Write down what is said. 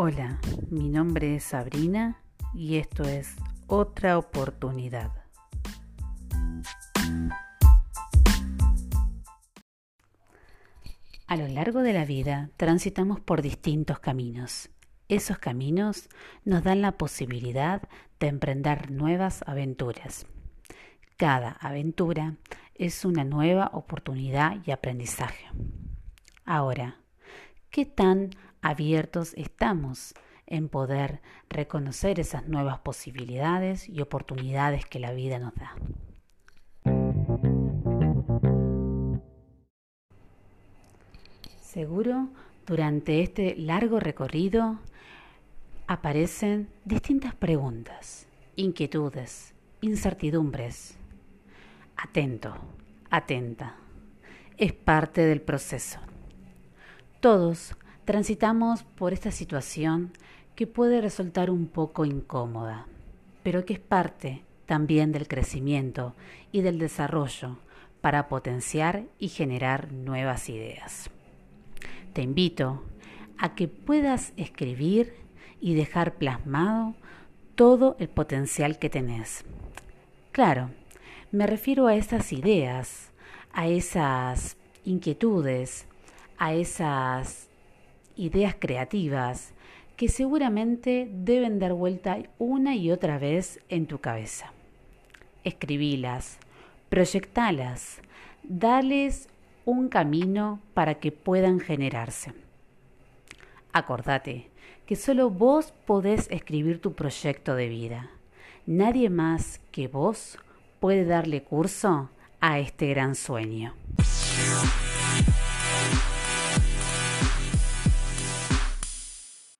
Hola, mi nombre es Sabrina y esto es Otra oportunidad. A lo largo de la vida transitamos por distintos caminos. Esos caminos nos dan la posibilidad de emprender nuevas aventuras. Cada aventura es una nueva oportunidad y aprendizaje. Ahora, ¿qué tan abiertos estamos en poder reconocer esas nuevas posibilidades y oportunidades que la vida nos da. Seguro, durante este largo recorrido aparecen distintas preguntas, inquietudes, incertidumbres. Atento, atenta. Es parte del proceso. Todos transitamos por esta situación que puede resultar un poco incómoda, pero que es parte también del crecimiento y del desarrollo para potenciar y generar nuevas ideas. Te invito a que puedas escribir y dejar plasmado todo el potencial que tenés. Claro, me refiero a esas ideas, a esas inquietudes, a esas ideas creativas que seguramente deben dar vuelta una y otra vez en tu cabeza. Escribílas, proyectalas, dales un camino para que puedan generarse. Acordate que solo vos podés escribir tu proyecto de vida. Nadie más que vos puede darle curso a este gran sueño.